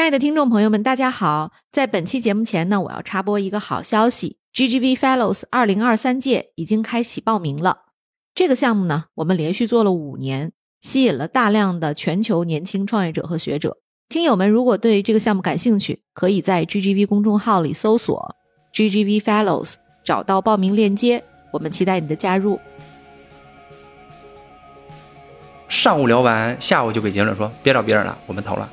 亲爱的听众朋友们，大家好！在本期节目前呢，我要插播一个好消息：GGV Fellows 二零二三届已经开启报名了。这个项目呢，我们连续做了五年，吸引了大量的全球年轻创业者和学者。听友们如果对这个项目感兴趣，可以在 GGV 公众号里搜索 GGV Fellows，找到报名链接。我们期待你的加入。上午聊完，下午就给结论说别找别人了，我们投了。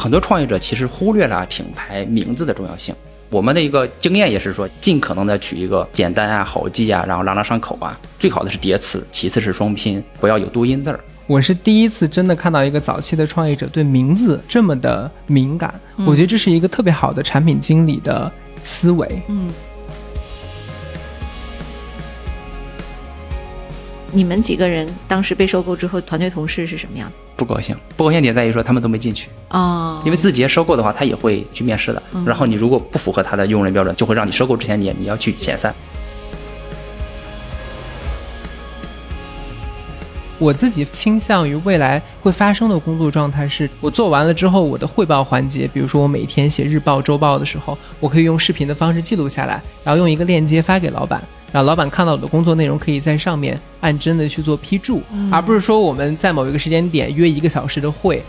很多创业者其实忽略了品牌名字的重要性。我们的一个经验也是说，尽可能的取一个简单啊、好记啊，然后朗朗上口啊。最好的是叠词，其次是双拼，不要有多音字儿。我是第一次真的看到一个早期的创业者对名字这么的敏感，我觉得这是一个特别好的产品经理的思维。嗯。你们几个人当时被收购之后，团队同事是什么样的？不高兴，不高兴点在于说他们都没进去哦。因为字节收购的话，他也会去面试的。然后你如果不符合他的用人标准，就会让你收购之前你你要去遣散。我自己倾向于未来会发生的工作状态是，我做完了之后，我的汇报环节，比如说我每天写日报、周报的时候，我可以用视频的方式记录下来，然后用一个链接发给老板。让老板看到我的工作内容，可以在上面按真的去做批注，而不是说我们在某一个时间点约一个小时的会。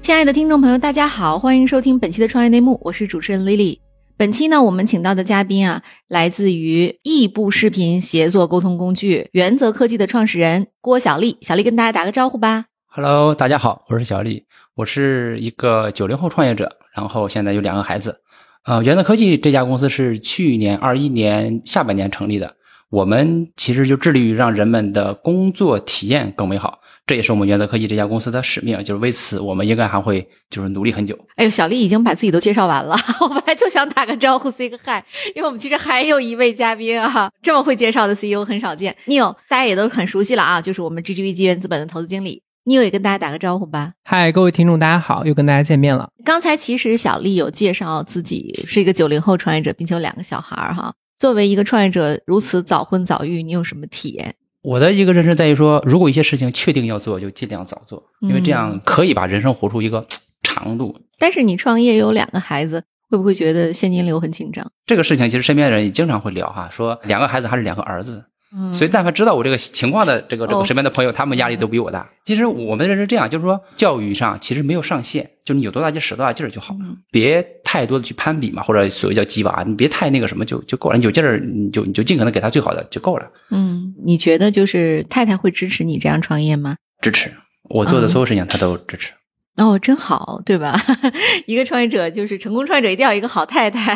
亲爱的听众朋友，大家好，欢迎收听本期的创业内幕，我是主持人 Lily。本期呢，我们请到的嘉宾啊，来自于异步视频协作沟通工具原则科技的创始人郭小丽。小丽跟大家打个招呼吧。Hello，大家好，我是小丽，我是一个九零后创业者，然后现在有两个孩子。呃，原则科技这家公司是去年二一年下半年成立的。我们其实就致力于让人们的工作体验更美好，这也是我们原则科技这家公司的使命。就是为此，我们应该还会就是努力很久。哎呦，小丽已经把自己都介绍完了，我本来就想打个招呼，say 个 hi，因为我们其实还有一位嘉宾啊，这么会介绍的 CEO 很少见。Neil，大家也都很熟悉了啊，就是我们 GGV 基源资本的投资经理。你有也跟大家打个招呼吧。嗨，各位听众，大家好，又跟大家见面了。刚才其实小丽有介绍自己是一个九零后创业者，并且有两个小孩儿哈。作为一个创业者，如此早婚早育，你有什么体验？我的一个认识在于说，如果一些事情确定要做，就尽量早做，因为这样可以把人生活出一个长度。但是你创业有两个孩子，会不会觉得现金流很紧张？这个事情其实身边的人也经常会聊哈，说两个孩子还是两个儿子。所以，但凡知道我这个情况的这个这个身边的朋友，他们压力都比我大。其实我们认是这样，就是说教育上其实没有上限，就是你有多大劲使多大劲儿就好，别太多的去攀比嘛，或者所谓叫鸡娃，你别太那个什么就就够了。你有劲儿，你就你就尽可能给他最好的就够了。嗯，你觉得就是太太会支持你这样创业吗？支持，我做的所有事情她都支持。哦，真好，对吧？一个创业者就是成功创业者，一定要一个好太太。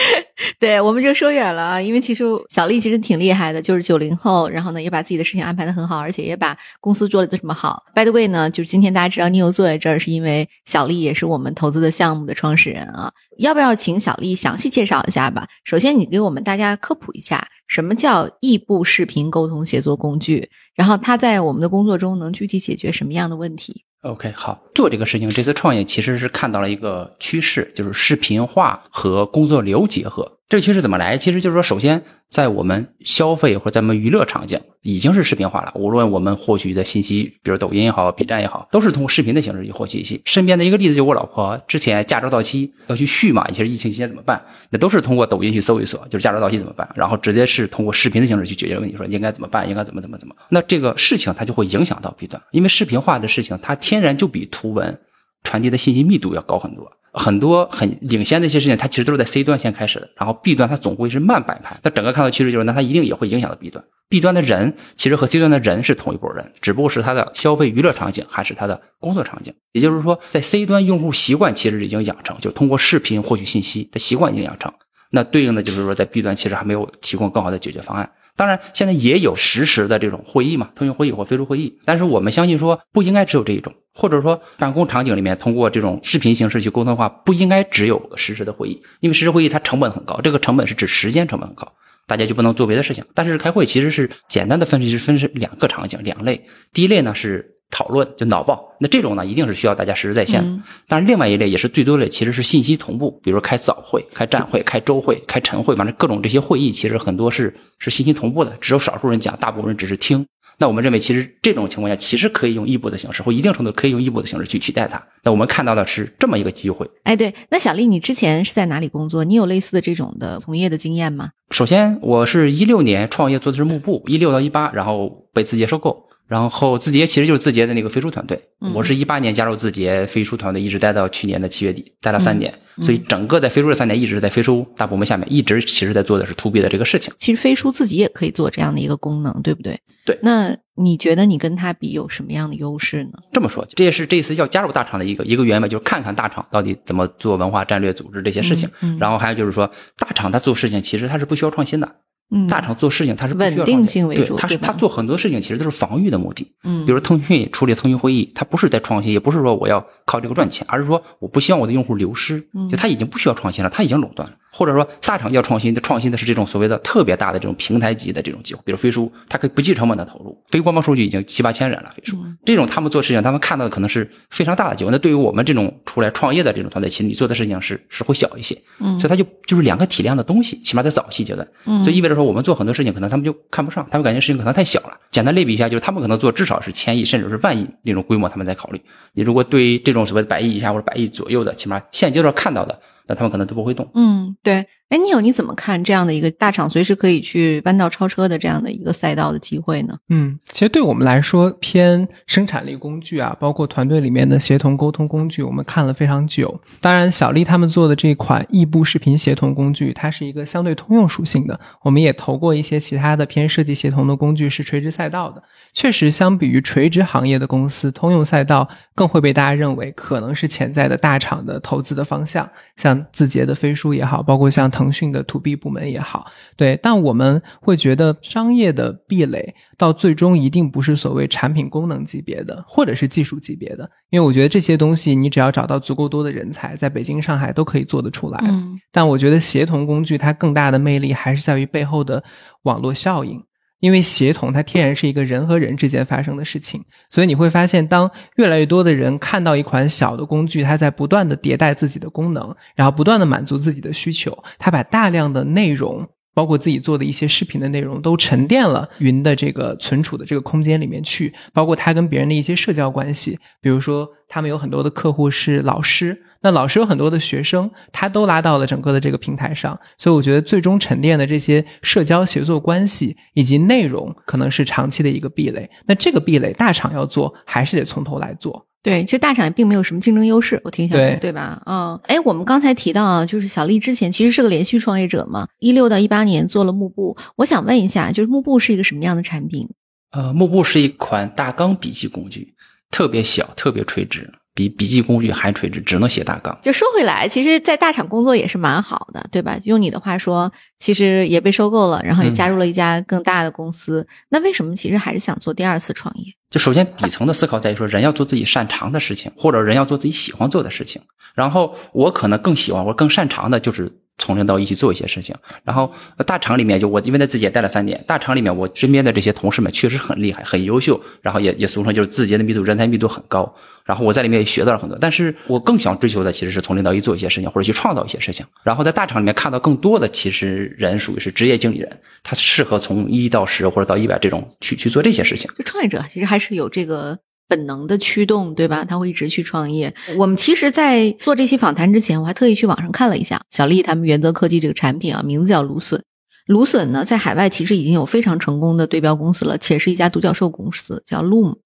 对，我们就说远了啊，因为其实小丽其实挺厉害的，就是九零后，然后呢也把自己的事情安排的很好，而且也把公司做的这么好。By the way 呢，就是今天大家知道你又坐在这儿，是因为小丽也是我们投资的项目的创始人啊。要不要请小丽详细介绍一下吧？首先，你给我们大家科普一下什么叫异步视频沟通协作工具，然后它在我们的工作中能具体解决什么样的问题？OK，好，做这个事情，这次创业其实是看到了一个趋势，就是视频化和工作流结合。这个趋势怎么来？其实就是说，首先在我们消费或者咱们娱乐场景已经是视频化了。无论我们获取的信息，比如抖音也好，B 站也好，都是通过视频的形式去获取信息。身边的一个例子，就我老婆之前驾照到期要去续嘛，其实疫情期间怎么办？那都是通过抖音去搜一搜，就是驾照到期怎么办？然后直接是通过视频的形式去解决问题，说应该怎么办？应该怎么怎么怎么？那这个事情它就会影响到 B 端，因为视频化的事情它天然就比图文传递的信息密度要高很多。很多很领先的一些事情，它其实都是在 C 端先开始的，然后 B 端它总会是慢摆拍。那整个看到趋势就是，那它一定也会影响到 B 端。B 端的人其实和 C 端的人是同一拨人，只不过是他的消费娱乐场景还是他的工作场景。也就是说，在 C 端用户习惯其实已经养成，就通过视频获取信息的习惯已经养成。那对应的就是说，在 B 端其实还没有提供更好的解决方案。当然，现在也有实时的这种会议嘛，通讯会议或飞书会议。但是我们相信说，不应该只有这一种，或者说办公场景里面通过这种视频形式去沟通的话，不应该只有实时的会议，因为实时会议它成本很高，这个成本是指时间成本很高，大家就不能做别的事情。但是开会其实是简单的分析是分是两个场景两类，第一类呢是。讨论，就脑报。那这种呢，一定是需要大家实时在线的。嗯但是另外一类也是最多的，其实是信息同步，比如说开早会、开站会、开周会、开晨会，反正各种这些会议，其实很多是是信息同步的，只有少数人讲，大部分人只是听。那我们认为，其实这种情况下，其实可以用异步的形式，或一定程度可以用异步的形式去取代它。那我们看到的是这么一个机会。哎，对，那小丽，你之前是在哪里工作？你有类似的这种的从业的经验吗？首先，我是一六年创业做的是幕布，一六到一八，然后被字节收购。然后字节其实就是字节的那个飞书团队，嗯我是一八年加入字节飞书团队，一直待到去年的七月底，待了三年。嗯所以整个在飞书这三年一直在飞书大部门下面，一直其实在做的是 to B 的这个事情。其实飞书自己也可以做这样的一个功能，对不对？对那你觉得你跟他比有什么样的优势呢？这么说，这也是这次要加入大厂的一个一个原因吧，就是看看大厂到底怎么做文化战略组织这些事情。然后还有就是说，大厂它做事情其实它是不需要创新的，嗯，大厂做事情它是不需要稳定性为主它是它做很多事情其实都是防御的目的。嗯，比如腾讯处理腾讯会议，它不是在创新，也不是说我要靠这个赚钱，而是说我不希望我的用户流失，嗯就它已经不需要创新了，它已经垄断了。或者说大厂要创新，创新的是这种所谓的特别大的这种平台级的这种机会，比如飞书，它可以不计成本的投入，非官方数据已经七八千人了，飞书。嗯。这种他们做事情，他们看到的可能是非常大的机会。那对于我们这种出来创业的这种团队，其实你做的事情是是会小一些，嗯。所以它就就是两个体量的东西，起码在早期阶段，嗯。所以意味着说我们做很多事情，可能他们就看不上，他们感觉事情可能太小了。简单类比一下，就是他们可能做至少是千亿甚至是万亿那种规模，他们在考虑。你如果对于这种所谓的百亿以下或者百亿左右的，起码现阶段看到的，但他们可能都不会动。嗯，对。哎，你有你怎么看这样的一个大厂随时可以去弯道超车的这样的一个赛道的机会呢？嗯，其实对我们来说，偏生产力工具啊，包括团队里面的协同沟通工具，我们看了非常久。当然，小丽他们做的这款异步视频协同工具，它是一个相对通用属性的。我们也投过一些其他的偏设计协同的工具，是垂直赛道的。确实，相比于垂直行业的公司，通用赛道更会被大家认为可能是潜在的大厂的投资的方向，像字节的飞书也好，包括像腾讯的 to B 部门也好，对。但我们会觉得商业的壁垒到最终一定不是所谓产品功能级别的，或者是技术级别的，因为我觉得这些东西你只要找到足够多的人才，在北京、上海都可以做得出来。嗯但我觉得协同工具它更大的魅力还是在于背后的网络效应。因为协同它天然是一个人和人之间发生的事情，所以你会发现，当越来越多的人看到一款小的工具，它在不断的迭代自己的功能，然后不断的满足自己的需求，它把大量的内容。包括自己做的一些视频的内容，都沉淀了云的这个存储的这个空间里面去，包括他跟别人的一些社交关系，比如说他们有很多的客户是老师，那老师有很多的学生，他都拉到了整个的这个平台上，所以我觉得最终沉淀的这些社交协作关系以及内容，可能是长期的一个壁垒。那这个壁垒，大厂要做，还是得从头来做。对，其实大厂也并没有什么竞争优势，我听下来，对对吧？嗯，哎，我们刚才提到啊，就是小丽之前其实是个连续创业者嘛，一六到一八年做了幕布。我想问一下，就是幕布是一个什么样的产品？呃，幕布是一款大纲笔记工具，特别小，特别垂直，比笔记工具还垂直，只能写大纲。就说回来，其实，在大厂工作也是蛮好的，对吧？用你的话说，其实也被收购了，然后也加入了一家更大的公司。那为什么其实还是想做第二次创业？就首先底层的思考在于说，人要做自己擅长的事情，或者人要做自己喜欢做的事情。然后我可能更喜欢或者更擅长的就是从零到一去做一些事情。然后大厂里面就我因为在自己也待了三年，大厂里面我身边的这些同事们确实很厉害、很优秀，然后也也俗称就是字节的密度人才密度很高。然后我在里面也学到了很多，但是我更想追求的其实是从零到一做一些事情，或者去创造一些事情。然后在大厂里面看到更多的其实人属于是职业经理人，他适合从一到十或者到一百这种去去做这些事情。就创业者其实还是有这个本能的驱动，对吧？他会一直去创业。我们其实，在做这期访谈之前，我还特意去网上看了一下小丽他们原则科技这个产品啊，名字叫芦笋。芦笋呢，在海外其实已经有非常成功的对标公司了，且是一家独角兽公司，叫 Loom。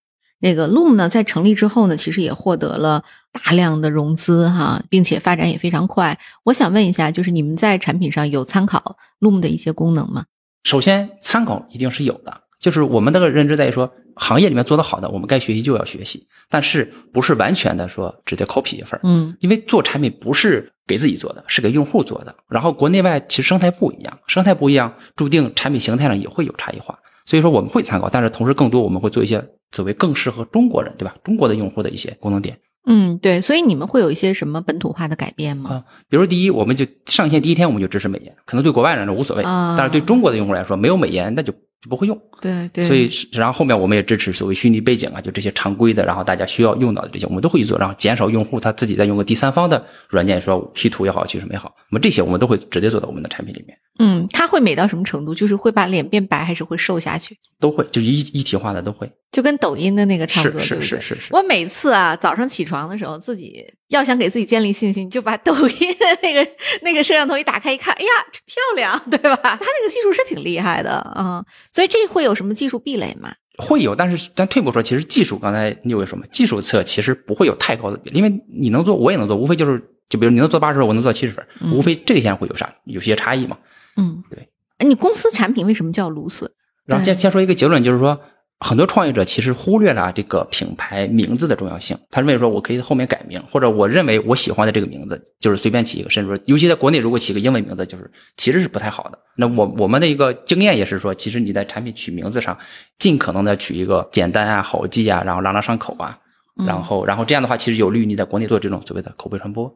那个 Loom 呢，在成立之后呢，其实也获得了大量的融资哈，并且发展也非常快。我想问一下，就是你们在产品上有参考 Loom 的一些功能吗？首先，参考一定是有的，就是我们那个认知在于说，行业里面做得好的，我们该学习就要学习，但是不是完全的说直接 copy 一份儿嗯因为做产品不是给自己做的，是给用户做的。然后国内外其实生态不一样，生态不一样，注定产品形态上也会有差异化。所以说我们会参考，但是同时更多我们会做一些所谓更适合中国人，对吧？中国的用户的一些功能点嗯，对，所以你们会有一些什么本土化的改变吗？啊。比如第一，我们就上线第一天我们就支持美颜，可能对国外人来说无所谓，啊但是对中国的用户来说，没有美颜那就就不会用。对对，所以，然后后面我们也支持所谓虚拟背景啊，就这些常规的，然后大家需要用到的这些，我们都会去做，然后减少用户他自己再用个第三方的软件，说 P 图也好什么也好，那么这些我们都会直接做到我们的产品里面，嗯，它会美到什么程度？就是会把脸变白，还是会瘦下去？都会，就是一一体化的都会。就跟抖音的那个差不多，是？是是我每次啊早上起床的时候，自己要想给自己建立信心，就把抖音的那个那个摄像头一打开一看，哎呀，漂亮，对吧？它那个技术是挺厉害的啊、所以这会有什么技术壁垒吗？会有，但是但退一步说，其实技术刚才你有什么，技术侧其实不会有太高的因为你能做，我也能做，无非就是就比如你能做八十分，我能做七十分，嗯无非这个线会有啥有些差异嘛。嗯，对。哎，你公司产品为什么叫芦笋？然后先先说一个结论，就是说很多创业者其实忽略了这个品牌名字的重要性。他认为说我可以后面改名，或者我认为我喜欢的这个名字就是随便起一个，甚至说，尤其在国内如果起个英文名字，就是其实是不太好的。那我我们的一个经验也是说，其实你在产品取名字上，尽可能的取一个简单啊、好记啊，然后朗朗上口啊，然后然后这样的话，其实有利于你在国内做这种所谓的口碑传播。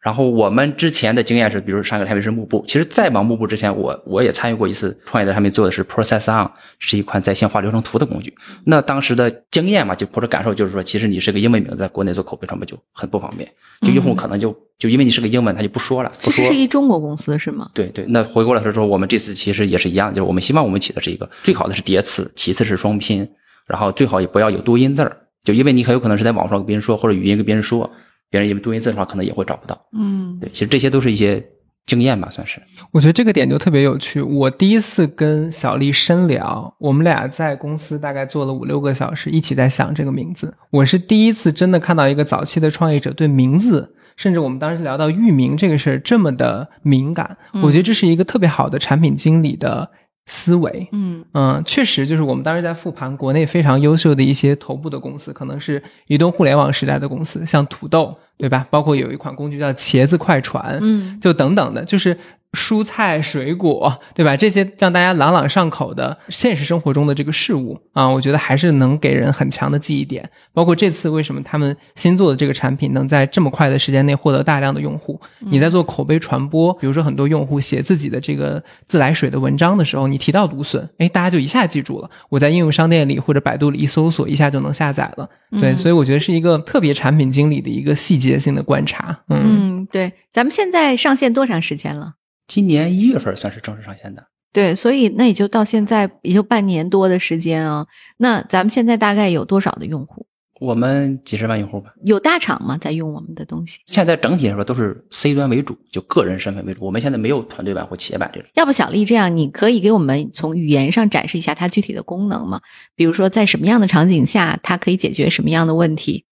然后我们之前的经验是，比如上一个产品是幕布，其实在往幕布之前，我我也参与过一次创业的产品，做的是 Process On，是一款在线化流程图的工具。那当时的经验嘛，就或者感受就是说，其实你是个英文名字，在国内做口碑传播就很不方便，就用户可能就就因为你是个英文，他就不说了，不说其实是。一中国公司是吗？对对，那回过来说，我们这次其实也是一样，就是我们希望我们起的是一个最好的是叠词，其次是双拼，然后最好也不要有多音字儿，就因为你很有可能是在网上跟别人说，或者语音跟别人说，别人因为多音字的话，可能也会找不到。嗯对，其实这些都是一些经验吧，算是。我觉得这个点就特别有趣。我第一次跟小丽深聊，我们俩在公司大概做了五六个小时，一起在想这个名字。我是第一次真的看到一个早期的创业者对名字，甚至我们当时聊到域名这个事儿这么的敏感。我觉得这是一个特别好的产品经理的思维。嗯嗯，确实，就是我们当时在复盘国内非常优秀的一些头部的公司，可能是移动互联网时代的公司，像土豆，对吧？包括有一款工具叫茄子快传，嗯就等等的，就是蔬菜、水果，对吧？这些让大家朗朗上口的现实生活中的这个事物啊，我觉得还是能给人很强的记忆点。包括这次为什么他们新做的这个产品能在这么快的时间内获得大量的用户？你在做口碑传播，比如说很多用户写自己的这个自来水的文章的时候，你提到芦笋，哎，大家就一下记住了。我在应用商店里或者百度里一搜索，一下就能下载了。对，所以我觉得是一个特别产品经理的一个细节性的观察。嗯嗯，对，咱们现在上线多长时间了？今年一月份算是正式上线的，对，所以那也就到现在也就半年多的时间啊。那咱们现在大概有多少的用户？我们几十万用户吧。有大厂吗？在用我们的东西？现在整体来说都是 C 端为主，就个人身份为主。我们现在没有团队版或企业版这种。要不小丽这样，你可以给我们从语言上展示一下它具体的功能吗？比如说在什么样的场景下，它可以解决什么样的问题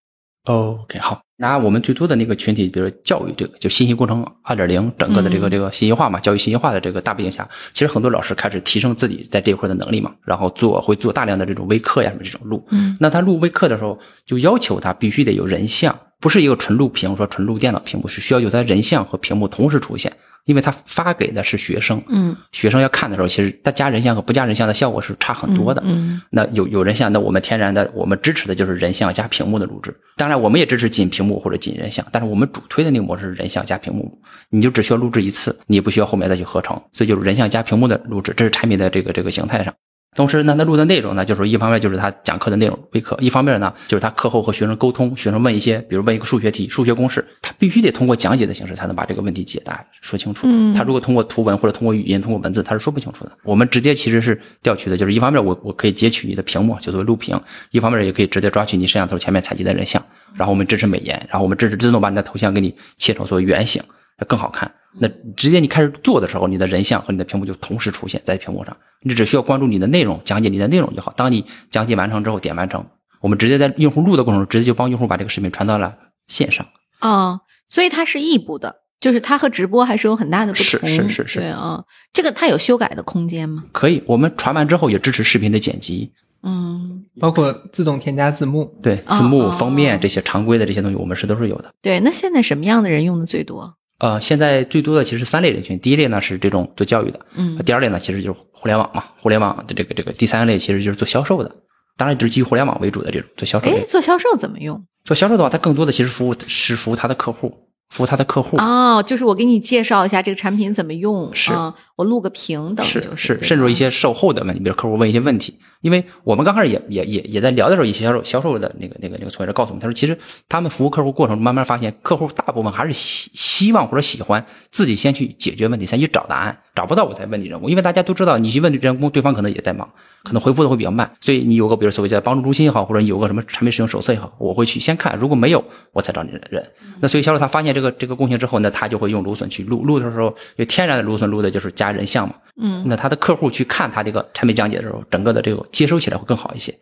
？OK，好，拿我们最多的那个群体，比如说教育这个，就信息工程二点零，整个的这个嗯这个信息化嘛，教育信息化的这个大背景下，其实很多老师开始提升自己在这一块的能力嘛，然后做会做大量的这种微课呀什么这种录。嗯那他录微课的时候，就要求他必须得有人像，不是一个纯录屏，说纯录电脑屏幕，是需要有它人像和屏幕同时出现，因为它发给的是学生，嗯，学生要看的时候，其实他加人像和不加人像的效果是差很多的。嗯那有有人像，那我们天然的我们支持的就是人像加屏幕的录制。当然，我们也支持仅屏幕或者仅人像，但是我们主推的那个模式是人像加屏幕，你就只需要录制一次，你也不需要后面再去合成，所以就是人像加屏幕的录制，这是产品的这个这个形态上。同时呢，他录的内容呢，就是一方面就是他讲课的内容微课，一方面呢就是他课后和学生沟通，学生问一些，比如问一个数学题、数学公式，他必须得通过讲解的形式才能把这个问题解答说清楚。嗯他如果通过图文或者通过语音、通过文字，他是说不清楚的。我们直接其实是调取的，就是一方面我我可以截取你的屏幕，就作为录屏；一方面也可以直接抓取你摄像头前面采集的人像，然后我们支持美颜，然后我们支持自动把你的头像给你切成所谓圆形，更好看。那直接你开始做的时候，你的人像和你的屏幕就同时出现在屏幕上，你只需要关注你的内容，讲解你的内容就好。当你讲解完成之后，点完成，我们直接在用户录的过程中，直接就帮用户把这个视频传到了线上。哦，所以它是异步的，就是它和直播还是有很大的不是同。是是是对啊，这个它有修改的空间吗？可以，我们传完之后也支持视频的剪辑，嗯，包括自动添加字幕。对哦字幕、哦封面这些常规的这些东西，我们是都是有的。对。那现在什么样的人用的最多？呃，现在最多的其实三类人群，第一类呢是这种做教育的，嗯第二类呢其实就是互联网嘛，互联网的这个这个，第三类其实就是做销售的，当然就是基于互联网为主的这种做销售哎。，做销售怎么用？做销售的话，它更多的其实服务是服务他的客户，服务他的客户。哦，就是我给你介绍一下这个产品怎么用。是啊我录个屏等于是就是甚至一些售后的问题，比如客户问一些问题，因为我们刚开始也也也也在聊的时候，一些销售销售的那个那个那个从业者告诉我们，他说其实他们服务客户过程中慢慢发现，客户大部分还是希希望或者喜欢自己先去解决问题，先去找答案，找不到我才问你人工，因为大家都知道你去问人工，对方可能也在忙，可能回复的会比较慢，所以你有个比如所谓叫帮助中心也好，或者你有个什么产品使用手册也好，我会去先看，如果没有我才找你人。那所以销售他发现这个这个共性之后，呢他就会用芦笋去录录的时候，就天然的芦笋录的就是加人像嘛。嗯，那他的客户去看他这个产品讲解的时候，整个的这个接收起来会更好一些。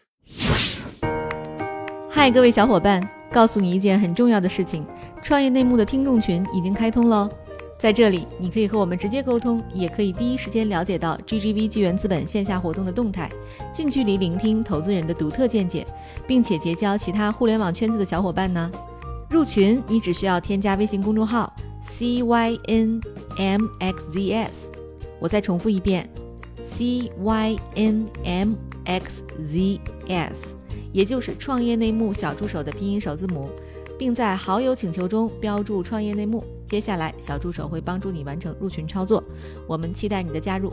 嗨，各位小伙伴，告诉你一件很重要的事情：创业内幕的听众群已经开通喽。在这里，你可以和我们直接沟通，也可以第一时间了解到 GGV 纪元资本线下活动的动态，近距离聆听投资人的独特见解，并且结交其他互联网圈子的小伙伴呢。入群，你只需要添加微信公众号 cynmxzs。我再重复一遍，cynmxzs，也就是创业内幕小助手的拼音首字母，并在好友请求中标注“创业内幕”。接下来，小助手会帮助你完成入群操作。我们期待你的加入。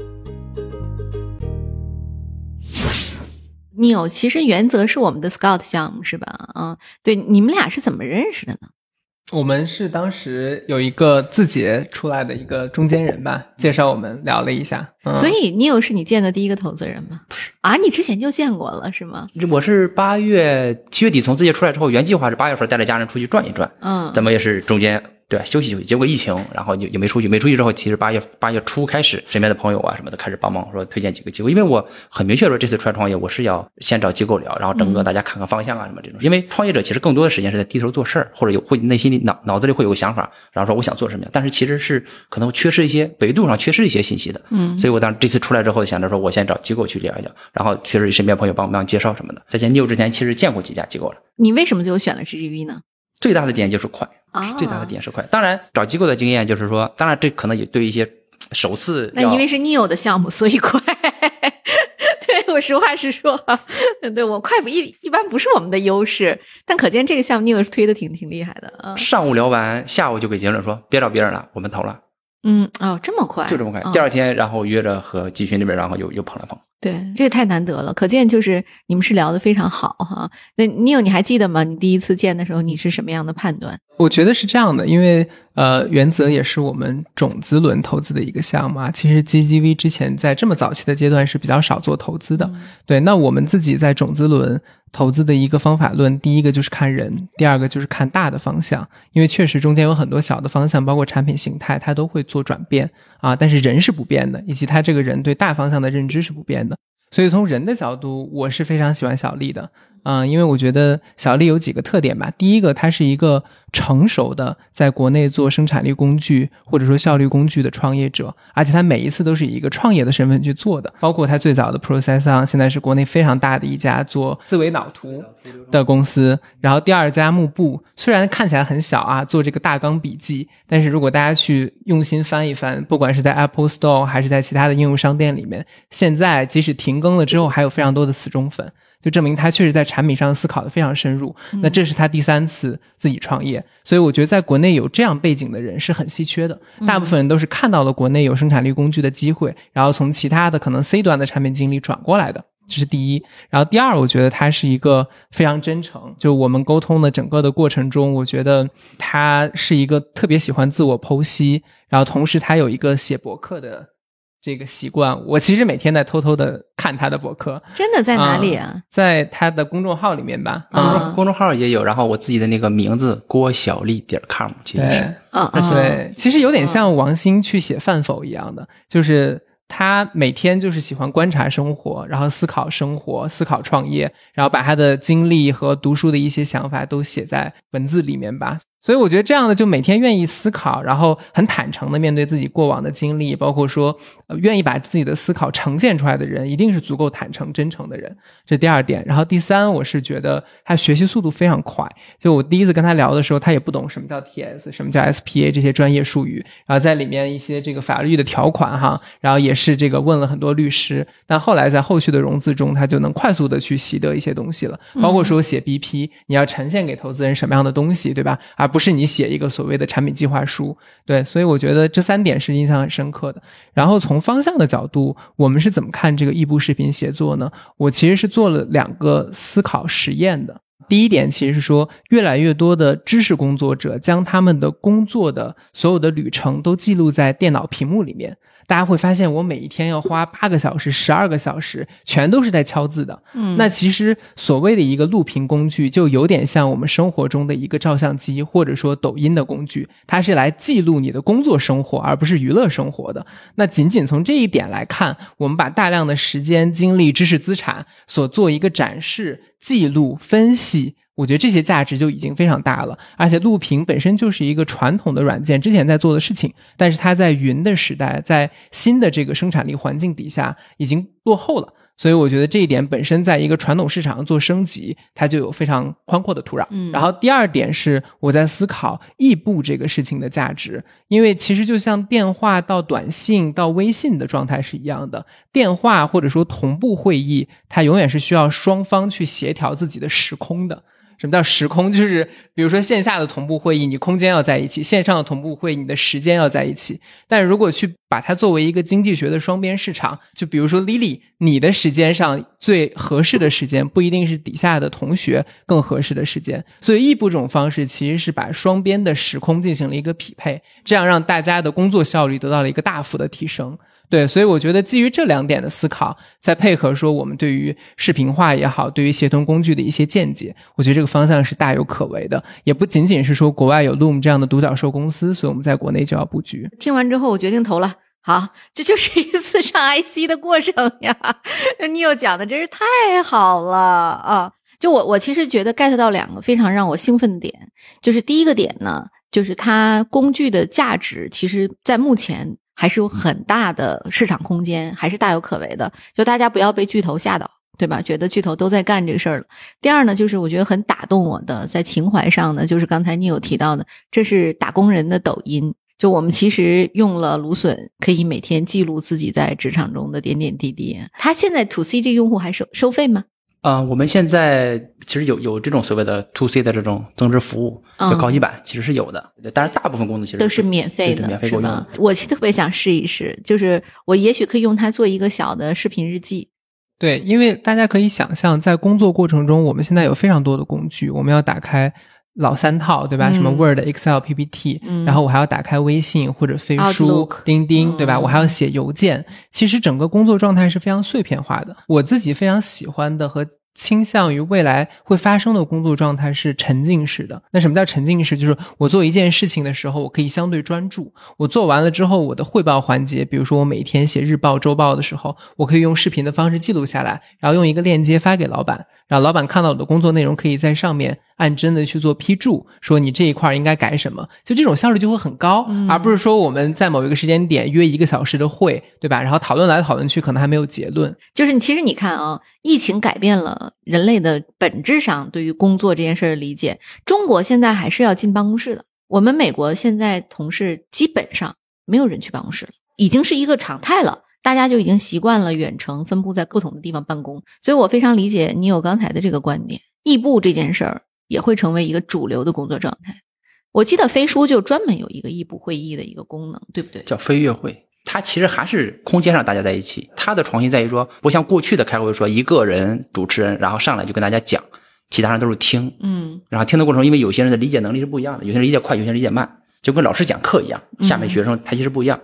你有其实原则是我们的 Scout 项目是吧？嗯，对，你们俩是怎么认识的呢？我们是当时有一个字节出来的一个中间人吧，介绍我们聊了一下。嗯、所以 Neil 是你见的第一个投资人吗？啊，你之前就见过了是吗？我是八月七月底从字节出来之后，原计划是八月份带着家人出去转一转，嗯，怎么也是中间。对，休息休息。结果疫情，然后也也没出去。没出去之后，其实八月八月初开始，身边的朋友啊什么的开始帮忙说推荐几个机构。因为我很明确说，这次出来创业，我是要先找机构聊，然后整个大家看看方向啊什么这种。因为创业者其实更多的时间是在低头做事儿，或者有会内心里脑脑子里会有个想法，然后说我想做什么样。但是其实是可能缺失一些维度上缺失一些信息的。嗯，所以我当时这次出来之后，想着说我先找机构去聊一聊，然后确实身边朋友帮忙介绍什么的。在见 New 之前，其实见过几家机构了。你为什么最后选了 GGV 呢？最大的点就是快。啊，最大的点是快。当然，找机构的经验就是说，当然这可能也对一些首次。那因为是 Neo 的项目，所以快。对我实话实说，对我快不一一般不是我们的优势，但可见这个项目 Neo 是推的挺挺厉害的啊。上午聊完，下午就给结论说别找别人了，我们投了。嗯，哦，这么快，就这么快。第二天，然后约着和集群那边，然后又又碰了碰。对，这个太难得了，可见就是你们是聊得非常好哈。那你有你还记得吗？你第一次见的时候，你是什么样的判断？我觉得是这样的，因为呃，原则也是我们种子轮投资的一个项目啊。其实 GGV 之前在这么早期的阶段是比较少做投资的。对，那我们自己在种子轮投资的一个方法论，第一个就是看人，第二个就是看大的方向，因为确实中间有很多小的方向，包括产品形态，它都会做转变啊。但是人是不变的，以及他这个人对大方向的认知是不变的。所以从人的角度，我是非常喜欢小丽的，嗯，因为我觉得小丽有几个特点吧。第一个，她是一个成熟的在国内做生产力工具或者说效率工具的创业者，而且他每一次都是以一个创业的身份去做的。包括他最早的 Processon，现在是国内非常大的一家做思维脑图的公司。然后第二家幕布，虽然看起来很小啊，做这个大纲笔记，但是如果大家去用心翻一翻，不管是在 Apple Store 还是在其他的应用商店里面，现在即使停更了之后，还有非常多的死忠粉，就证明他确实在产品上思考的非常深入。那这是他第三次自己创业，所以我觉得在国内有这样背景的人是很稀缺的。大部分人都是看到了国内有生产力工具的机会，然后从其他的可能 C 端的产品经理转过来的，这是第一。然后第二，我觉得他是一个非常真诚，就我们沟通的整个的过程中，我觉得他是一个特别喜欢自我剖析，然后同时他有一个写博客的。这个习惯，我其实每天在偷偷的看他的博客。真的在哪里啊？在他的公众号里面吧。公众公众号也有，然后我自己的那个名字郭小丽点 com，其实是。嗯对，其实有点像王兴去写饭否一样的，就是他每天就是喜欢观察生活，然后思考生活，思考创业，然后把他的经历和读书的一些想法都写在文字里面吧。所以我觉得这样的就每天愿意思考，然后很坦诚的面对自己过往的经历，包括说呃愿意把自己的思考呈现出来的人，一定是足够坦诚真诚的人。这第二点。然后第三，我是觉得他学习速度非常快。就我第一次跟他聊的时候，他也不懂什么叫 TS，什么叫 SPA 这些专业术语，然后在里面一些这个法律的条款哈，然后也是这个问了很多律师。但后来在后续的融资中，他就能快速的去习得一些东西了，包括说写 BP，你要呈现给投资人什么样的东西，对吧？而不是你写一个所谓的产品计划书。对，所以我觉得这三点是印象很深刻的。然后从方向的角度，我们是怎么看这个异步视频写作呢？我其实是做了两个思考实验的。第一点其实是说，越来越多的知识工作者将他们的工作的所有的旅程都记录在电脑屏幕里面。大家会发现，我每一天要花八个小时、十二个小时，全都是在敲字的。嗯，那其实所谓的一个录屏工具，就有点像我们生活中的一个照相机，或者说抖音的工具，它是来记录你的工作生活，而不是娱乐生活的。那仅仅从这一点来看，我们把大量的时间、精力、知识资产所做一个展示、记录、分析。我觉得这些价值就已经非常大了，而且录屏本身就是一个传统的软件之前在做的事情，但是它在云的时代，在新的这个生产力环境底下已经落后了。所以我觉得这一点本身在一个传统市场做升级，它就有非常宽阔的土壤。嗯，然后第二点是我在思考异步这个事情的价值，因为其实就像电话到短信到微信的状态是一样的，电话或者说同步会议，它永远是需要双方去协调自己的时空的。什么叫时空？就是比如说线下的同步会议，你空间要在一起；线上的同步会议，你的时间要在一起。但如果去把它作为一个经济学的双边市场，就比如说 Lily，你的时间上最合适的时间不一定是底下的同学更合适的时间。所以异步这种方式其实是把双边的时空进行了一个匹配，这样让大家的工作效率得到了一个大幅的提升。对，所以我觉得基于这两点的思考，再配合说我们对于视频化也好，对于协同工具的一些见解，我觉得这个方向是大有可为的。也不仅仅是说国外有 Loom 这样的独角兽公司，所以我们在国内就要布局。听完之后，我决定投了。好，这就是一次上 IC 的过程呀。你有讲的真是太好了啊！就我，我其实觉得 get 到两个非常让我兴奋的点，就是第一个点呢，就是它工具的价值，其实在目前。还是有很大的市场空间，还是大有可为的。就大家不要被巨头吓到，对吧？觉得巨头都在干这个事儿了。第二呢，就是我觉得很打动我的，在情怀上呢，就是刚才你有提到的，这是打工人的抖音。就我们其实用了芦笋，可以每天记录自己在职场中的点点滴滴。他现在 to C 这用户还收收费吗？啊，我们现在其实有有这种所谓的 to C 的这种增值服务，就高级版其实是有的，但是大部分公司其实都是免费的，免费是吗？我其实特别想试一试，就是我也许可以用它做一个小的视频日记。对，因为大家可以想象，在工作过程中，我们现在有非常多的工具，我们要打开。老三套对吧？什么 Word、Excel、PPT，然后我还要打开微信或者飞书、钉钉对吧？我还要写邮件。其实整个工作状态是非常碎片化的。我自己非常喜欢的和。倾向于未来会发生的工作状态是沉浸式的。那什么叫沉浸式？就是我做一件事情的时候，我可以相对专注。我做完了之后，我的汇报环节，比如说我每天写日报、周报的时候，我可以用视频的方式记录下来，然后用一个链接发给老板，然后老板看到我的工作内容，可以在上面按真的去做批注，说你这一块应该改什么。就这种效率就会很高，而不是说我们在某一个时间点约一个小时的会，对吧？然后讨论来讨论去，可能还没有结论。就是其实你看啊，疫情改变了。人类的本质上对于工作这件事的理解，中国现在还是要进办公室的。我们美国现在同事基本上没有人去办公室了，已经是一个常态了。大家就已经习惯了远程分布在不同的地方办公。所以我非常理解你有刚才的这个观点，异步这件事儿也会成为一个主流的工作状态。我记得飞书就专门有一个异步会议的一个功能，对不对？叫飞跃会。它其实还是空间上大家在一起，它的创新在于说，不像过去的开会说一个人主持人，然后上来就跟大家讲，其他人都是听，嗯，然后听的过程中，因为有些人的理解能力是不一样的，有些人理解快，有些人理解慢，就跟老师讲课一样，下面学生他其实不一样。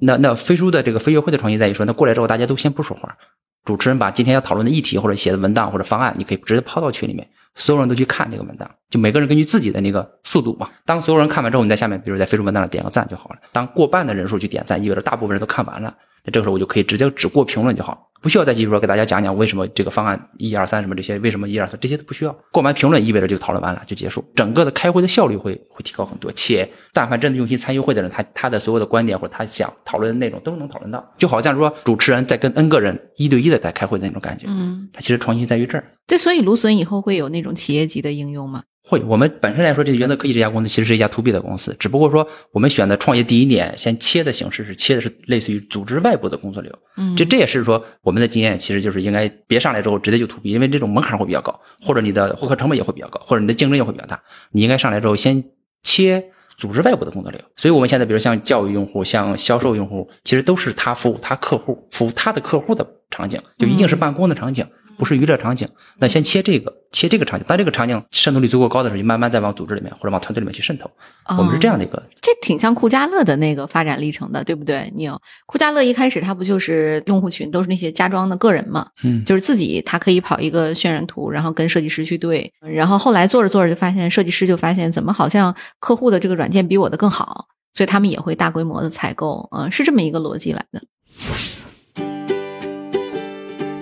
那那飞书的这个飞跃会的创新在于说，那过来之后大家都先不说话，主持人把今天要讨论的议题或者写的文档或者方案，你可以直接抛到群里面。所有人都去看这个文档，就每个人根据自己的那个速度嘛。当所有人看完之后，你在下面，比如在飞书文档上点个赞就好了。当过半的人数去点赞，意味着大部分人都看完了。那这个时候我就可以直接只过评论就好了，不需要再继续说给大家讲讲为什么这个方案一二三什么这些，为什么一二三这些都不需要。过完评论意味着就讨论完了就结束，整个的开会的效率会会提高很多。且但凡真的用心参与会的人，他他的所有的观点或者他想讨论的内容都能讨论到，就好像说主持人在跟 N 个人一对一的在开会的那种感觉。嗯，它其实创新在于这儿。对，所以芦笋以后会有那种企业级的应用吗？会。我们本身来说，这原则科技这家公司其实是一家 to B 的公司，只不过说我们选的创业第一年先切的形式是切的是类似于组织外部的工作流。嗯，这这也是说我们的经验其实就是应该别上来之后直接就 to B，因为这种门槛会比较高，或者你的获客成本也会比较高，或者你的竞争也会比较大。你应该上来之后先切组织外部的工作流。所以我们现在比如像教育用户、像销售用户，其实都是他服务他客户、服务他的客户的场景，就一定是办公的场景。不是娱乐场景，那先切这个，切这个场景。当这个场景渗透率足够高的时候，就慢慢再往组织里面或者往团队里面去渗透。我们是这样的一个，这挺像酷家乐的那个发展历程的，对不对？你有酷家乐一开始它不就是用户群都是那些家装的个人嘛？嗯，就是自己他可以跑一个渲染图，然后跟设计师去对，然后后来做着做着就发现，设计师就发现怎么好像客户的这个软件比我的更好，所以他们也会大规模的采购，嗯，是这么一个逻辑来的。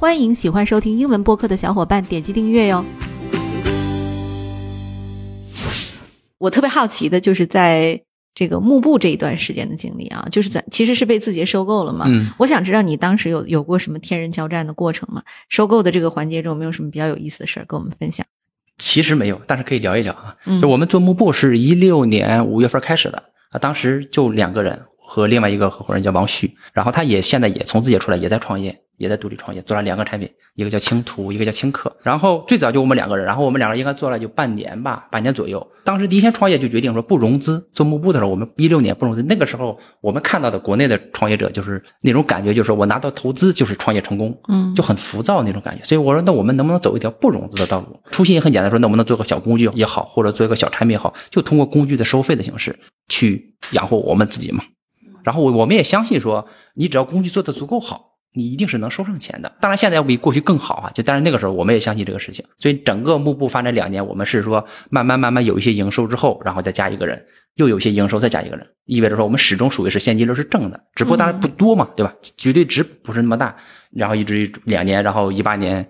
欢迎喜欢收听英文播客的小伙伴点击订阅哟。我特别好奇的就是在这个幕布这一段时间的经历啊，就是在其实是被字节收购了嘛。嗯，我想知道你当时有有过什么天人交战的过程吗？收购的这个环节中有没有什么比较有意思的事儿跟我们分享？其实没有，但是可以聊一聊啊。嗯就我们做幕布是一六年五月份开始的啊，当时就两个人和另外一个合伙人叫王旭，然后他也现在也从字节出来，也在创业，也在独立创业，做了两个产品，一个叫青图，一个叫青客。然后最早就我们两个人，然后我们两个人应该做了就半年吧，半年左右。当时第一天创业就决定说不融资，做幕布的时候，我们一六年不融资。那个时候我们看到的国内的创业者就是那种感觉，就是说我拿到投资就是创业成功，嗯就很浮躁那种感觉。所以我说，那我们能不能走一条不融资的道路？初心也很简单，说能不能做个小工具也好，或者做一个小产品也好，就通过工具的收费的形式去养活我们自己嘛。然后我我们也相信说，你只要工具做得足够好，你一定是能收上钱的。当然现在要比过去更好啊，就但是那个时候我们也相信这个事情。所以整个幕布发展两年，我们是说慢慢慢慢有一些营收之后，然后再加一个人，又有一些营收再加一个人，意味着说我们始终属于是现金流是正的，只不过当然不多嘛，对吧？绝对值不是那么大。然后一直于两年，然后一八年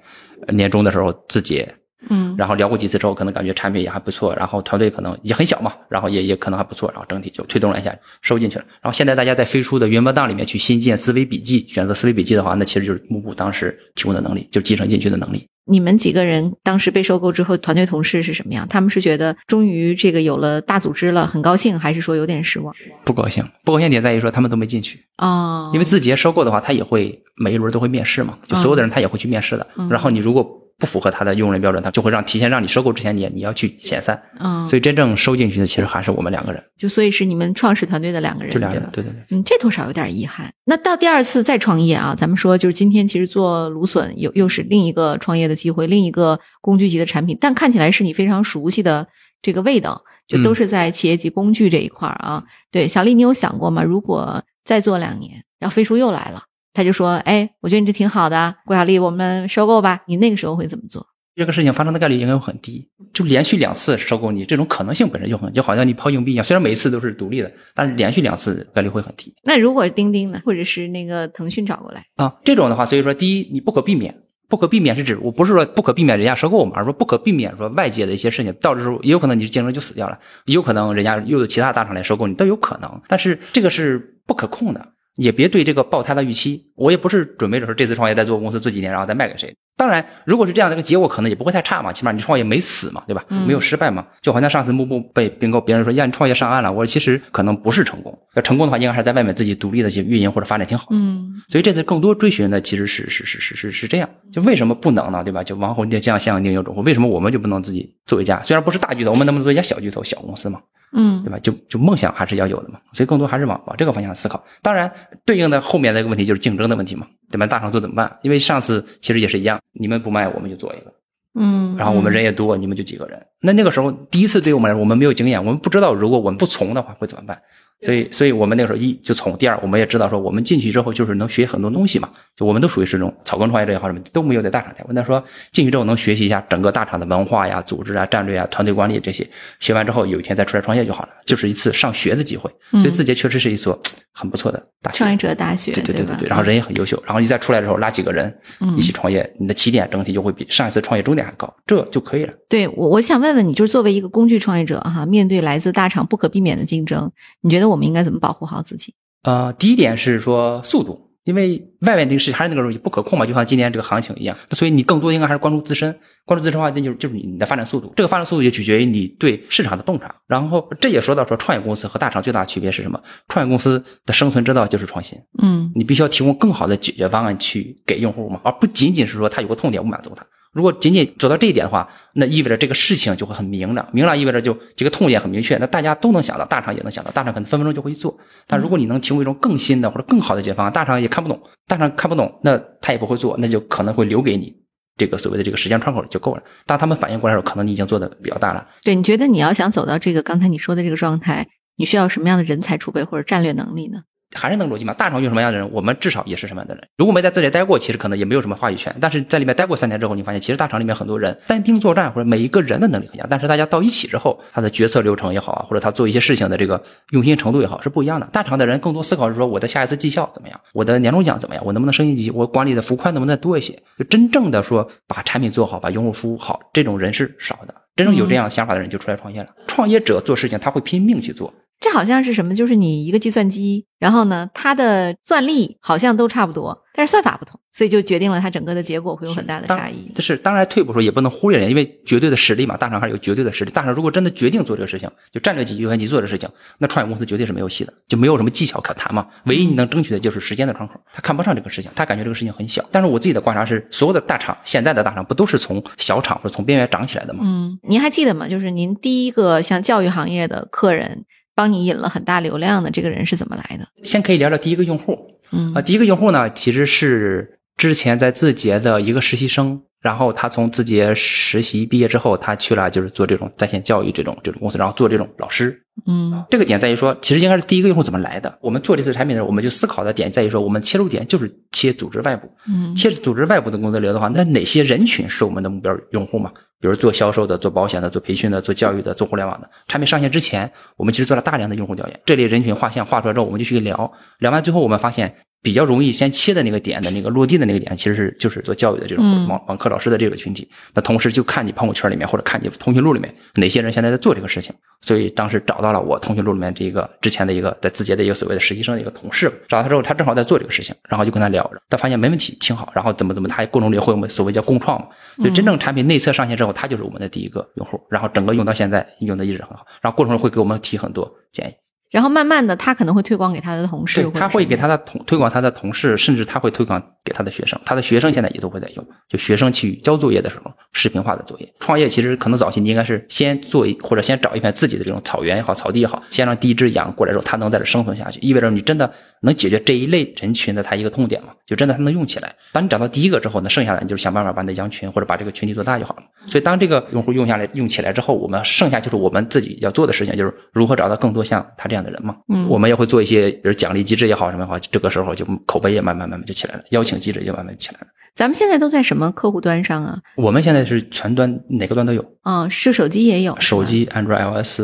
呃年中的时候自己嗯然后聊过几次之后，可能感觉产品也还不错，然后团队可能也很小嘛，然后也也可能还不错，然后整体就推动了一下，收进去了。然后现在大家在飞书的云文档里面去新建思维笔记，选择思维笔记的话，那其实就是幕布当时提供的能力，就集成进去的能力。你们几个人当时被收购之后，团队同事是什么样？他们是觉得终于这个有了大组织了，很高兴，还是说有点失望？不高兴，不高兴点在于说他们都没进去，哦，因为字节收购的话，他也会每一轮都会面试嘛，就所有的人他也会去面试的。嗯然后你如果不符合他的用人标准，他就会让提前让你收购之前你你要去遣散。嗯，所以真正收进去的其实还是我们两个人，就所以是你们创始团队的两个人，就两个人对。？对对对。嗯，这多少有点遗憾。那到第二次再创业啊，咱们说就是今天其实做芦笋又又是另一个创业的机会，另一个工具级的产品，但看起来是你非常熟悉的这个味道，就都是在企业级工具这一块儿啊。对，小丽，你有想过吗？如果再做两年，然后飞书又来了，他就说：“哎，我觉得你这挺好的，郭小丽，我们收购吧。”你那个时候会怎么做？这个事情发生的概率应该会很低，就连续两次收购你，这种可能性本身就很，就好像你抛硬币一样。虽然每一次都是独立的，但是连续两次概率会很低那如果钉钉呢，或者是那个腾讯找过来，啊。这种的话，所以说第一，你不可避免，不可避免是指我不是说不可避免人家收购我们，而是说不可避免说外界的一些事情，到时候也有可能你竞争就死掉了，也有可能人家又有其他大厂来收购你，都有可能。但是这个是不可控的，也别对这个抱太大预期。我也不是准备着说这次创业再做公司做几年，然后再卖给谁。当然，如果是这样的一个结果，可能也不会太差嘛，起码你创业没死嘛，对吧？嗯没有失败嘛。就好像上次幕布被并购，别人说呀你创业上岸了，我说其实可能不是成功，要成功的话，应该还是在外面自己独立的去运营或者发展挺好。嗯所以这次更多追寻的其实是是是是是是这样，就为什么不能呢？对吧？就王侯将相宁有种乎？为什么我们就不能自己做一家？虽然不是大巨头，我们能不能做一家小巨头、小公司嘛？嗯对吧？就就梦想还是要有的嘛。所以更多还是往往这个方向思考。当然，对应的后面的一个问题就是竞争的问题嘛，对吧？大厂做怎么办？因为上次其实也是一样，你们不卖，我们就做一个。嗯，然后我们人也多，你们就几个人。那那个时候第一次对我们来说，我们没有经验，我们不知道如果我们不从的话会怎么办。所以，所以我们那个时候一就从，第二我们也知道说，我们进去之后就是能学很多东西嘛。就我们都属于是这种草根创业者也好什么，都没有在大厂待过。那说进去之后能学习一下整个大厂的文化呀、组织啊、战略啊、团队管理这些，学完之后有一天再出来创业就好了，就是一次上学的机会。所以字节确实是一所很不错的大学。创业者大学，对对对对对，然后人也很优秀，然后你再出来的时候拉几个人嗯一起创业，你的起点整体就会比上一次创业终点还高，这就可以了。对我，我想问问你，就是作为一个工具创业者哈，面对来自大厂不可避免的竞争，你觉得我们应该怎么保护好自己？呃，第一点是说速度。因为外面这个事还是那个东西不可控嘛，就像今年这个行情一样，所以你更多应该还是关注自身，关注自身的话，那就是就是你的发展速度。这个发展速度也取决于你对市场的洞察。然后这也说到说创业公司和大厂最大的区别是什么？创业公司的生存之道就是创新。嗯，你必须要提供更好的解决方案去给用户嘛，而不仅仅是说他有个痛点我满足他。如果仅仅走到这一点的话，那意味着这个事情就会很明朗。明朗意味着就这个痛点很明确，那大家都能想到，大厂也能想到，大厂可能分分钟就会做。但如果你能提供一种更新的或者更好的解决方案，大厂也看不懂，大厂看不懂，那他也不会做，那就可能会留给你这个所谓的这个时间窗口就够了。当他们反应过来的时候，可能你已经做的比较大了。对，你觉得你要想走到这个刚才你说的这个状态，你需要什么样的人才储备或者战略能力呢？还是那个逻辑嘛，大厂用什么样的人，我们至少也是什么样的人。如果没在这里待过，其实可能也没有什么话语权。但是在里面待过三年之后，你发现其实大厂里面很多人单兵作战，或者每一个人的能力很强，但是大家到一起之后，他的决策流程也好啊，或者他做一些事情的这个用心程度也好，是不一样的。大厂的人更多思考是说，我的下一次绩效怎么样，我的年终奖怎么样，我能不能升一级，我管理的浮宽能不能再多一些？就真正的说把产品做好，把用户服务好，这种人是少的。真正有这样想法的人就出来创业了。创业者做事情他会拼命去做。这好像是什么？就是你一个计算机，然后呢，它的算力好像都差不多，但是算法不同，所以就决定了它整个的结果会有很大的差异。是，当然退步说也不能忽略人，因为绝对的实力嘛，大厂还是有绝对的实力。大厂如果真的决定做这个事情，就战略级计算机做的事情，那创业公司绝对是没有戏的，就没有什么技巧可谈嘛。唯一你能争取的就是时间的窗口。他看不上这个事情，他感觉这个事情很小。但是我自己的观察是，所有的大厂，现在的大厂不都是从小厂或者从边缘长起来的吗？嗯，您还记得吗？就是您第一个像教育行业的客人。帮你引了很大流量的这个人是怎么来的？先可以聊聊第一个用户，嗯啊，第一个用户呢，其实是之前在字节的一个实习生，然后他从字节实习毕业之后，他去了就是做这种在线教育这种这种公司，然后做这种老师，嗯，这个点在于说，其实应该是第一个用户怎么来的？我们做这次产品的时候，我们就思考的点在于说，我们切入点就是切组织外部，嗯，切组织外部的工作流的话，那哪些人群是我们的目标用户嘛？比如做销售的、做保险的、做培训的、做教育的、做互联网的，产品上线之前，我们其实做了大量的用户调研。这类人群画像画出来之后，我们就去聊，聊完最后我们发现。比较容易先切的那个点的那个落地的那个点，其实是就是做教育的这种网网课老师的这个群体。那同时就看你朋友圈里面或者看你通讯录里面哪些人现在在做这个事情。所以当时找到了我通讯录里面这一个之前的一个在字节的一个所谓的实习生的一个同事，找到他之后，他正好在做这个事情，然后就跟他聊着，他发现没问题，挺好。然后怎么怎么，他过程里会我们所谓叫共创嘛。所以真正产品内测上线之后，他就是我们的第一个用户。然后整个用到现在，用的一直很好。然后过程中会给我们提很多建议。然后慢慢的，他可能会推广给他的同事，他会给他的同推广他的同事，甚至他会推广给他的学生。他的学生现在也都会在用，就学生去交作业的时候，视频化的作业。创业其实可能早期你应该是先做一或者先找一片自己的这种草原也好，草地也好，先让第一只羊过来之后，它能在这生存下去，意味着你真的能解决这一类人群的他一个痛点嘛？就真的他能用起来。当你找到第一个之后，呢剩下来你就是想办法把你的羊群或者把这个群体做大就好了。所以当这个用户用下来用起来之后，我们剩下就是我们自己要做的事情，就是如何找到更多像他这样的人嘛？嗯，我。们也会做一些，比如奖励机制也好，什么也好，这个时候就口碑也慢慢慢慢就起来了，邀请机制也慢慢起来了。咱们现在都在什么客户端上啊？我们现在是全端，哪个端都有。嗯，是手机也有，手机、安卓、iOS、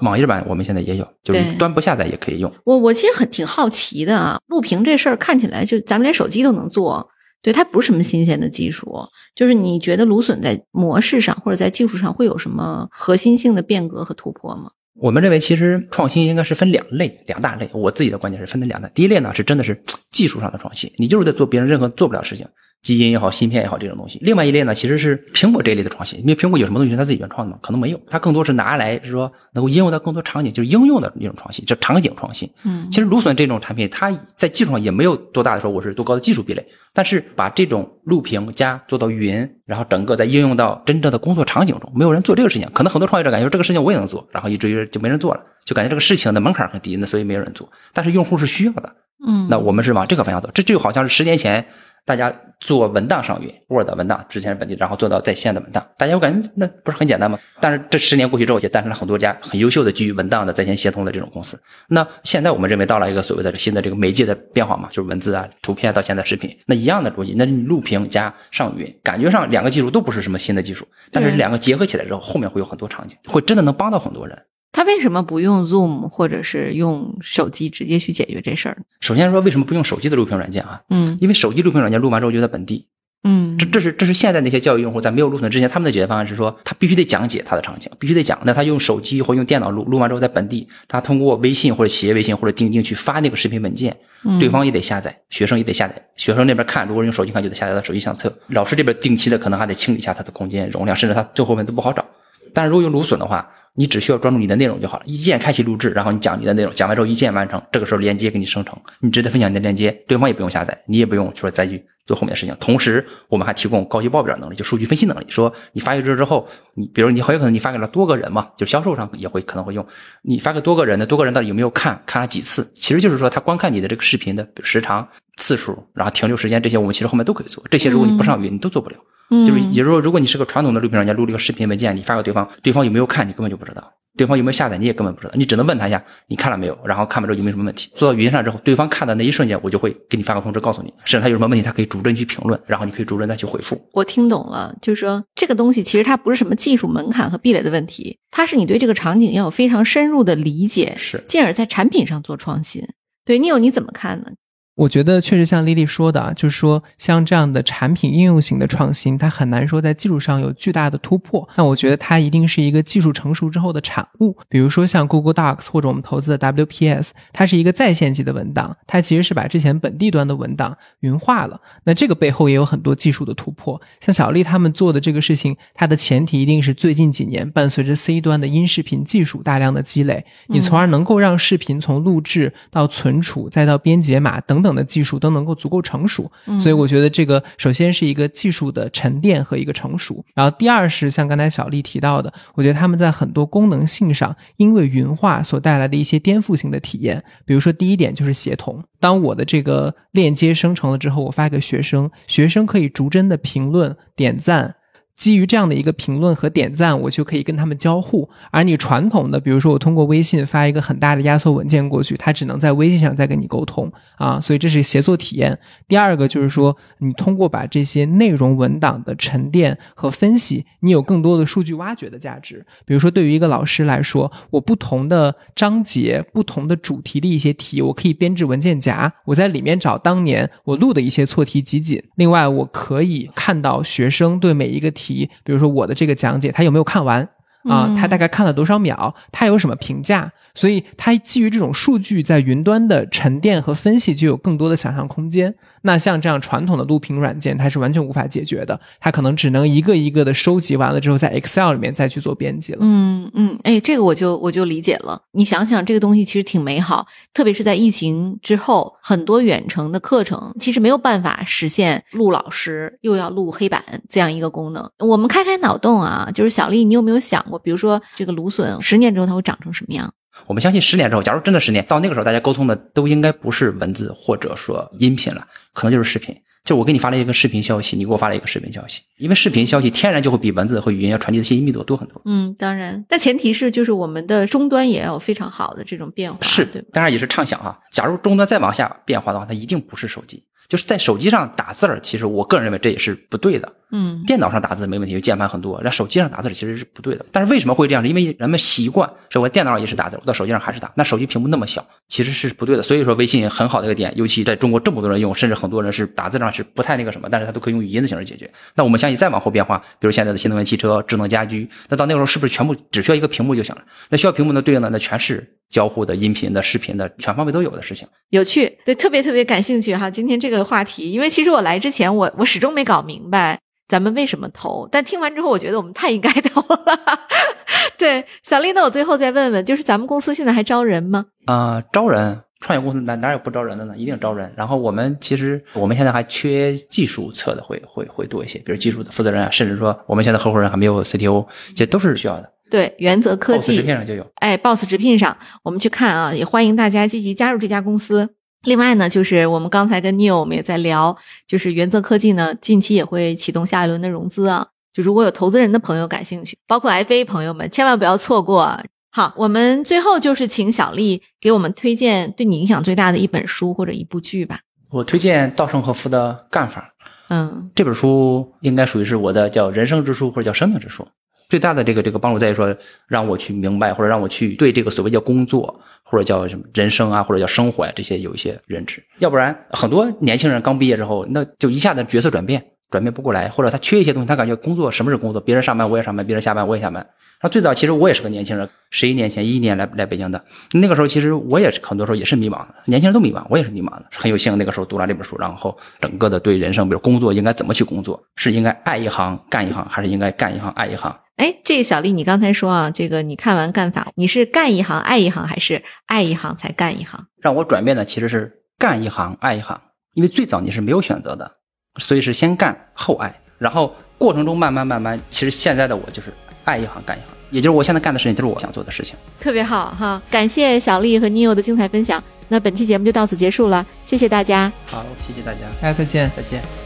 网页版，我们现在也有，就是端不下载也可以用。我我其实很挺好奇的啊，录屏这事儿看起来就咱们连手机都能做，对它不是什么新鲜的技术。就是你觉得芦笋在模式上或者在技术上会有什么核心性的变革和突破吗？我们认为，其实创新应该是分两类、两大类。我自己的观点是分的两大。第一类呢，是真的是技术上的创新，你就是在做别人任何做不了事情，基因也好、芯片也好这种东西。另外一类呢，其实是苹果这一类的创新。因为苹果有什么东西是它自己原创的吗？可能没有，它更多是拿来是说能够应用到更多场景，就是应用的那种创新，叫场景创新。嗯，其实芦笋这种产品，它在技术上也没有多大的说我是多高的技术壁垒。但是把这种录屏加做到云，然后整个再应用到真正的工作场景中，没有人做这个事情。可能很多创业者感觉这个事情我也能做，然后以至于就没人做了，就感觉这个事情的门槛很低，那所以没有人做。但是用户是需要的，嗯，那我们是往这个方向走。这就好像是十年前。大家做文档上云，Word 文档之前是本地，然后做到在线的文档，大家我感觉那不是很简单吗？但是这十年过去之后，也诞生了很多家很优秀的基于文档的在线协同的这种公司。那现在我们认为到了一个所谓的新的这个媒介的变化嘛，就是文字啊、图片到现在视频，那一样的逻辑，那你录屏加上云，感觉上两个技术都不是什么新的技术，但是两个结合起来之后，后面会有很多场景，会真的能帮到很多人。他为什么不用 Zoom 或者是用手机直接去解决这事儿？首先说为什么不用手机的录屏软件啊？嗯，因为手机录屏软件录完之后就在本地，嗯这这是这是现在那些教育用户在没有录屏之前，他们的解决方案是说，他必须得讲解他的场景，必须得讲。那他用手机或用电脑录录完之后，在本地，他通过微信或者企业微信或者钉钉去发那个视频文件，嗯对方也得下载，学生也得下载。学生那边看，如果用手机看，就得下载到手机相册。老师这边定期的可能还得清理一下他的空间容量，甚至他最后面都不好找。但是如果用芦笋的话，你只需要专注你的内容就好了，一键开启录制，然后你讲你的内容，讲完之后一键完成，这个时候链接给你生成，你直接分享你的链接，对方也不用下载，你也不用说再去做后面的事情。同时，我们还提供高级报表能力，就数据分析能力。说你发一个之后，你比如你很有可能你发给了多个人嘛，就销售上也会可能会用，你发给多个人的，多个人到底有没有看，看了几次，其实就是说他观看你的这个视频的时长、次数，然后停留时间这些，我们其实后面都可以做。这些如果你不上云，你都做不了。就是也就是说，如果你是个传统的录屏软件，录了一个视频文件，你发给对方，对方有没有看，你根本就不知道；对方有没有下载，你也根本不知道。你只能问他一下，你看了没有，然后看完之后有没有什么问题。做到语音上之后，对方看的那一瞬间，我就会给你发个通知，告诉你，甚至他有什么问题，他可以逐帧去评论，然后你可以逐帧再去回复。我听懂了，就是说这个东西其实它不是什么技术门槛和壁垒的问题，它是你对这个场景要有非常深入的理解，是进而在产品上做创新。对你有你怎么看呢？我觉得确实像丽丽说的啊，就是说像这样的产品应用型的创新，它很难说在技术上有巨大的突破。那我觉得它一定是一个技术成熟之后的产物。比如说像 Google Docs 或者我们投资的 WPS，它是一个在线级的文档，它其实是把之前本地端的文档云化了。那这个背后也有很多技术的突破。像小丽他们做的这个事情，它的前提一定是最近几年伴随着 C 端的音视频技术大量的积累，你从而能够让视频从录制到存储再到编解码等等的技术都能够足够成熟。所以我觉得这个首先是一个技术的沉淀和一个成熟，然后第二是像刚才小丽提到的，我觉得他们在很多功能性上，因为云化所带来的一些颠覆性的体验，比如说第一点就是协同。当我的这个链接生成了之后，我发给学生，学生可以逐帧的评论、点赞。基于这样的一个评论和点赞，我就可以跟他们交互。而你传统的，比如说我通过微信发一个很大的压缩文件过去，它只能在微信上再跟你沟通啊，所以这是协作体验。第二个就是说，你通过把这些内容文档的沉淀和分析，你有更多的数据挖掘的价值。比如说，对于一个老师来说，我不同的章节、不同的主题的一些题，我可以编制文件夹，我在里面找当年我录的一些错题集锦。另外，我可以看到学生对每一个题。题，比如说我的这个讲解，他有没有看完啊？他大概看了多少秒？他有什么评价？所以，它基于这种数据在云端的沉淀和分析，就有更多的想象空间。那像这样传统的录屏软件，它是完全无法解决的，它可能只能一个一个的收集完了之后，在 Excel 里面再去做编辑了。嗯嗯，哎，这个我就我就理解了。你想想，这个东西其实挺美好，特别是在疫情之后，很多远程的课程其实没有办法实现录老师又要录黑板这样一个功能。我们开开脑洞啊，就是小丽，你有没有想过，比如说这个芦笋十年之后它会长成什么样？我们相信十年之后，假如真的十年，到那个时候大家沟通的都应该不是文字或者说音频了，可能就是视频。就我给你发了一个视频消息，你给我发了一个视频消息，因为视频消息天然就会比文字和语音要传递的信息密度多很多。嗯，当然，但前提是就是我们的终端也要有非常好的这种变化，是对？当然也是畅想啊。假如终端再往下变化的话，它一定不是手机。就是在手机上打字儿，其实我个人认为这也是不对的。嗯，电脑上打字没问题，有键盘很多，那手机上打字其实是不对的。但是为什么会这样？是因为人们习惯，说我电脑上也是打字，我到手机上还是打。那手机屏幕那么小，其实是不对的。所以说微信很好的一个点，尤其在中国这么多人用，甚至很多人是打字上是不太那个什么，但是他都可以用语音的形式解决。那我们相信再往后变化，比如现在的新能源汽车、智能家居，那到那个时候是不是全部只需要一个屏幕就行了？那需要屏幕的对应的那全是交互的、音频的、视频的，全方位都有的事情。有趣，对，特别特别感兴趣哈。今天这个话题，因为其实我来之前，我我始终没搞明白咱们为什么投，但听完之后，我觉得我们太应该投了。对，小丽，那我最后再问问，就是咱们公司现在还招人吗？啊、招人，创业公司哪哪有不招人的呢？一定招人。然后我们其实我们现在还缺技术侧的会会会多一些，比如技术的负责人啊，甚至说我们现在合伙人还没有 CTO，这都是需要的。对，原则科 Boss 直技，聘上就有。哎，Boss 直聘上，我们去看啊，也欢迎大家积极加入这家公司。另外呢，就是我们刚才跟 Neil 我们也在聊，就是原则科技呢，近期也会启动下一轮的融资啊。就如果有投资人的朋友感兴趣，包括 FA 朋友们，千万不要错过啊。好，我们最后就是请小丽给我们推荐对你影响最大的一本书或者一部剧吧。我推荐稻盛和夫的《干法》嗯这本书，应该属于是我的叫人生之书或者叫生命之书。最大的这个这个帮助在于说，让我去明白或者让我去对这个所谓叫工作或者叫什么人生啊或者叫生活啊、这些有一些认知。要不然很多年轻人刚毕业之后，那就一下子角色转变，转变不过来，或者他缺一些东西，他感觉工作什么是工作，别人上班我也上班，别人下班我也下班。那最早其实我也是个年轻人，十一年前一一年来来北京的，那个时候其实我也是很多时候也是迷茫的，年轻人都迷茫，我也是迷茫的。很有幸那个时候读了这本书，然后整个的对人生，比如工作应该怎么去工作，是应该爱一行干一行，还是应该干一行爱一行？哎，这个小丽，你刚才说啊，这个你看完干法，你是干一行爱一行，还是爱一行才干一行？让我转变的其实是干一行爱一行，因为最早你是没有选择的，所以是先干后爱，然后过程中慢慢慢慢，其实现在的我就是爱一行干一行，也就是我现在干的事情都是我想做的事情。特别好哈，感谢小丽和 Neo 的精彩分享。那本期节目就到此结束了，谢谢大家。好，谢谢大家，大家再见。再见。